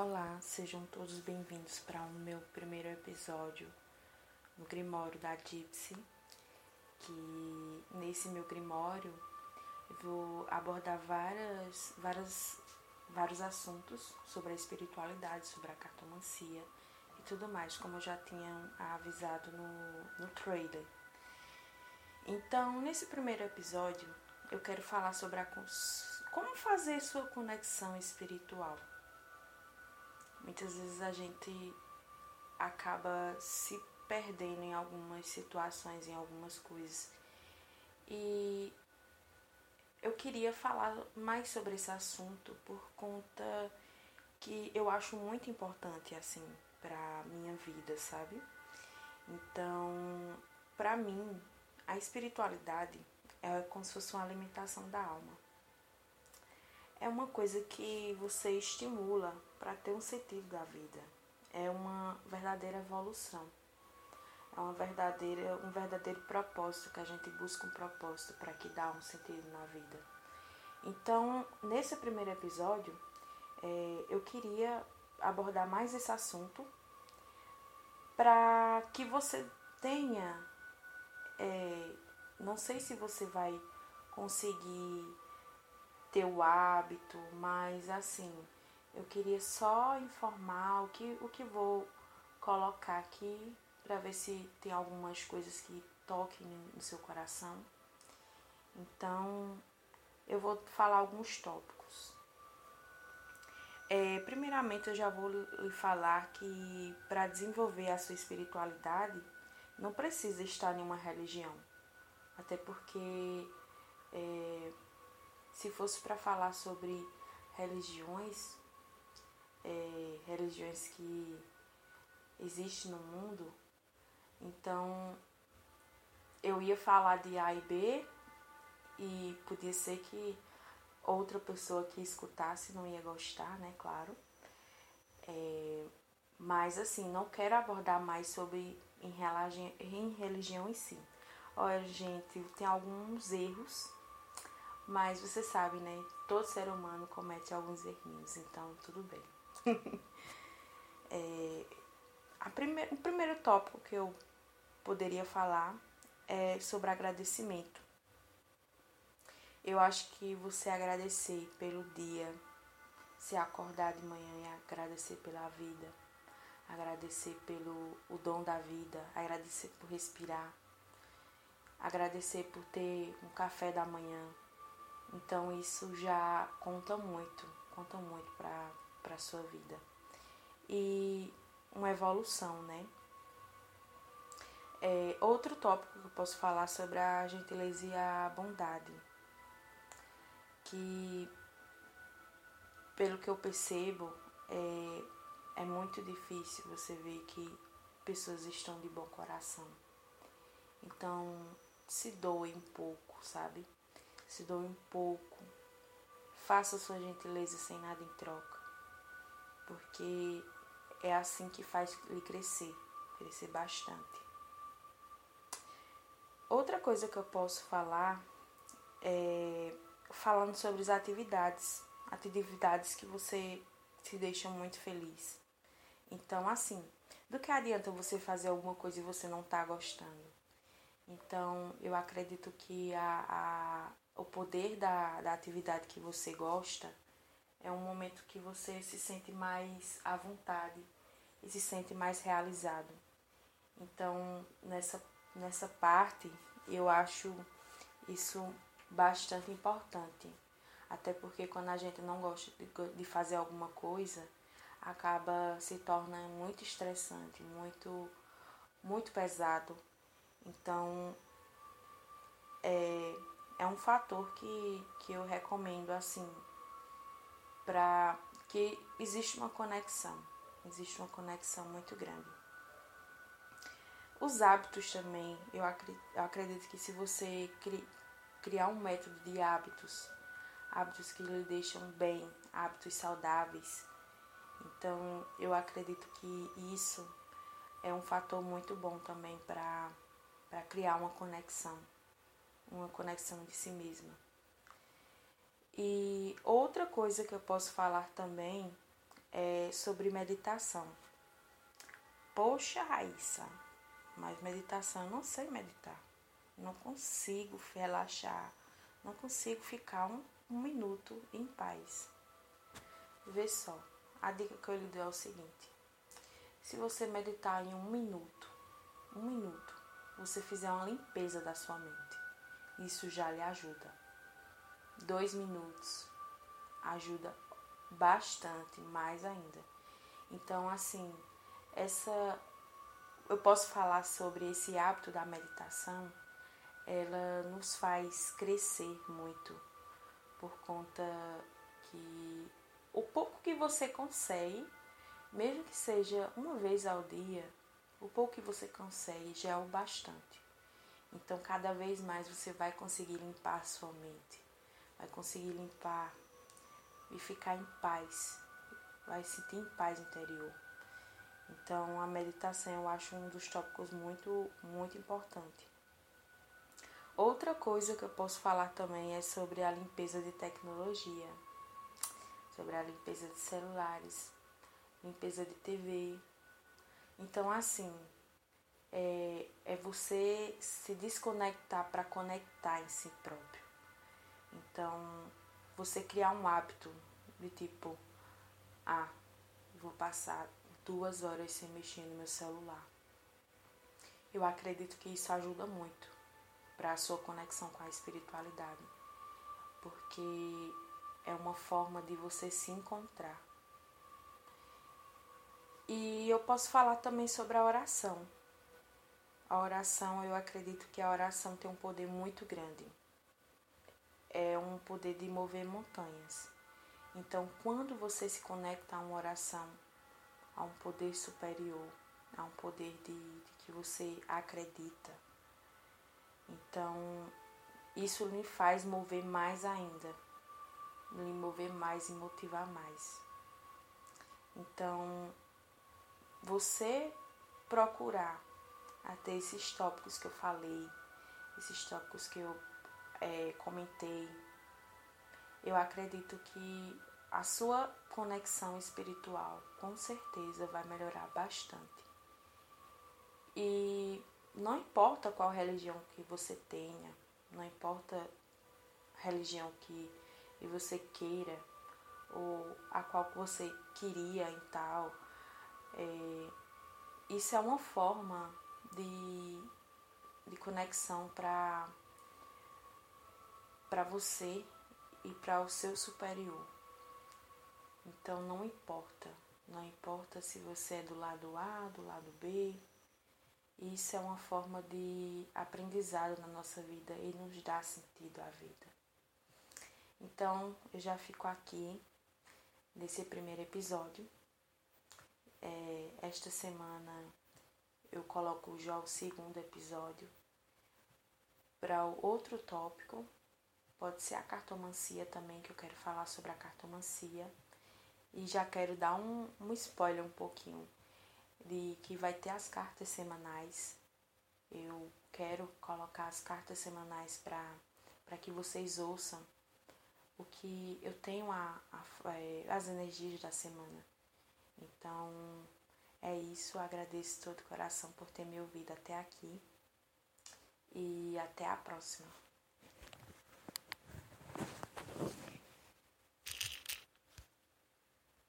Olá, sejam todos bem-vindos para o meu primeiro episódio no Grimório da Gypsy, que nesse meu Grimório eu vou abordar várias, várias, vários assuntos sobre a espiritualidade, sobre a cartomancia e tudo mais, como eu já tinha avisado no, no trailer. Então, nesse primeiro episódio, eu quero falar sobre a, como fazer sua conexão espiritual. Muitas vezes a gente acaba se perdendo em algumas situações, em algumas coisas. E eu queria falar mais sobre esse assunto por conta que eu acho muito importante assim para minha vida, sabe? Então, para mim, a espiritualidade é como se fosse uma alimentação da alma. É uma coisa que você estimula para ter um sentido da vida. É uma verdadeira evolução. É uma verdadeira, um verdadeiro propósito que a gente busca um propósito para que dá um sentido na vida. Então, nesse primeiro episódio, é, eu queria abordar mais esse assunto para que você tenha, é, não sei se você vai conseguir ter o hábito, mas assim, eu queria só informar o que, o que vou colocar aqui para ver se tem algumas coisas que toquem no seu coração. Então, eu vou falar alguns tópicos. É, primeiramente, eu já vou lhe falar que para desenvolver a sua espiritualidade, não precisa estar em uma religião. Até porque é, se fosse para falar sobre religiões, é, religiões que existem no mundo, então eu ia falar de A e B e podia ser que outra pessoa que escutasse não ia gostar, né? Claro. É, mas assim, não quero abordar mais sobre em religião, em religião em si. Olha, gente, tem alguns erros mas você sabe, né? Todo ser humano comete alguns errinhos, então tudo bem. é, o primeiro tópico que eu poderia falar é sobre agradecimento. Eu acho que você agradecer pelo dia, se acordar de manhã e agradecer pela vida, agradecer pelo o dom da vida, agradecer por respirar, agradecer por ter um café da manhã, então isso já conta muito, conta muito para a sua vida. E uma evolução, né? É, outro tópico que eu posso falar sobre a gentileza e a bondade. Que, pelo que eu percebo, é, é muito difícil você ver que pessoas estão de bom coração. Então, se doe um pouco, sabe? Se doe um pouco, faça sua gentileza sem nada em troca, porque é assim que faz lhe crescer, crescer bastante. Outra coisa que eu posso falar é falando sobre as atividades, atividades que você te deixam muito feliz. Então, assim, do que adianta você fazer alguma coisa e você não tá gostando? Então, eu acredito que a, o poder da, da atividade que você gosta é um momento que você se sente mais à vontade e se sente mais realizado. Então, nessa, nessa parte, eu acho isso bastante importante. Até porque quando a gente não gosta de, de fazer alguma coisa, acaba se torna muito estressante, muito, muito pesado. Então, é, um fator que, que eu recomendo assim para que existe uma conexão, existe uma conexão muito grande. Os hábitos também, eu acredito, que se você cri, criar um método de hábitos, hábitos que lhe deixam bem, hábitos saudáveis, então eu acredito que isso é um fator muito bom também para criar uma conexão uma conexão de si mesma. E outra coisa que eu posso falar também é sobre meditação. Poxa, Raíssa, mas meditação eu não sei meditar. Não consigo relaxar. Não consigo ficar um, um minuto em paz. Vê só, a dica que eu lhe dou é o seguinte: se você meditar em um minuto, um minuto, você fizer uma limpeza da sua mente, isso já lhe ajuda. Dois minutos ajuda bastante, mais ainda. Então, assim, essa eu posso falar sobre esse hábito da meditação, ela nos faz crescer muito por conta que o pouco que você consegue, mesmo que seja uma vez ao dia, o pouco que você consegue já é o bastante. Então, cada vez mais você vai conseguir limpar a sua mente, vai conseguir limpar e ficar em paz, vai sentir em paz interior. Então, a meditação eu acho um dos tópicos muito, muito importante. Outra coisa que eu posso falar também é sobre a limpeza de tecnologia, sobre a limpeza de celulares, limpeza de TV. Então, assim, é, é você se desconectar para conectar em si próprio. Então, você criar um hábito de tipo, ah, vou passar duas horas sem mexer no meu celular. Eu acredito que isso ajuda muito para a sua conexão com a espiritualidade, porque é uma forma de você se encontrar. E eu posso falar também sobre a oração. A oração, eu acredito que a oração tem um poder muito grande. É um poder de mover montanhas. Então, quando você se conecta a uma oração, a um poder superior, a um poder de, de que você acredita, então isso lhe faz mover mais ainda, lhe mover mais e motivar mais. Então, você procurar até esses tópicos que eu falei, esses tópicos que eu é, comentei, eu acredito que a sua conexão espiritual com certeza vai melhorar bastante. E não importa qual religião que você tenha, não importa a religião que você queira, ou a qual você queria em tal, é, isso é uma forma de, de conexão para para você e para o seu superior. Então não importa, não importa se você é do lado A, do lado B. Isso é uma forma de aprendizado na nossa vida e nos dá sentido à vida. Então eu já fico aqui nesse primeiro episódio. É, esta semana eu coloco já o segundo episódio para outro tópico. Pode ser a cartomancia também, que eu quero falar sobre a cartomancia. E já quero dar um, um spoiler um pouquinho de que vai ter as cartas semanais. Eu quero colocar as cartas semanais para que vocês ouçam o que eu tenho a, a, é, as energias da semana. Então é isso, agradeço todo o coração por ter me ouvido até aqui e até a próxima.